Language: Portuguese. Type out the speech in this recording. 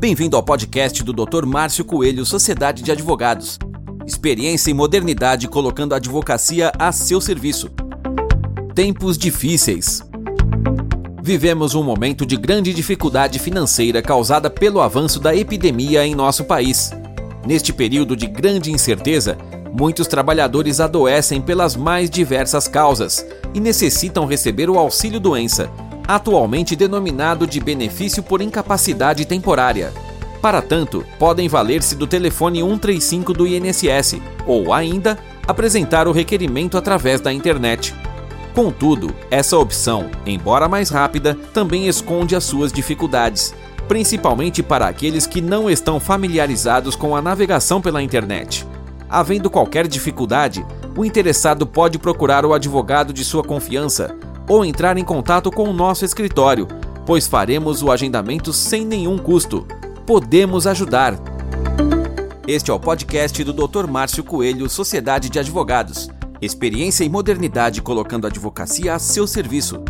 Bem-vindo ao podcast do Dr. Márcio Coelho, Sociedade de Advogados. Experiência e modernidade colocando a advocacia a seu serviço. Tempos difíceis. Vivemos um momento de grande dificuldade financeira causada pelo avanço da epidemia em nosso país. Neste período de grande incerteza, muitos trabalhadores adoecem pelas mais diversas causas e necessitam receber o auxílio-doença, atualmente denominado de benefício por incapacidade temporária. Para tanto, podem valer-se do telefone 135 do INSS ou ainda apresentar o requerimento através da internet. Contudo, essa opção, embora mais rápida, também esconde as suas dificuldades, principalmente para aqueles que não estão familiarizados com a navegação pela internet. Havendo qualquer dificuldade, o interessado pode procurar o advogado de sua confiança ou entrar em contato com o nosso escritório, pois faremos o agendamento sem nenhum custo. Podemos ajudar. Este é o podcast do Dr. Márcio Coelho, Sociedade de Advogados. Experiência e modernidade colocando a advocacia a seu serviço.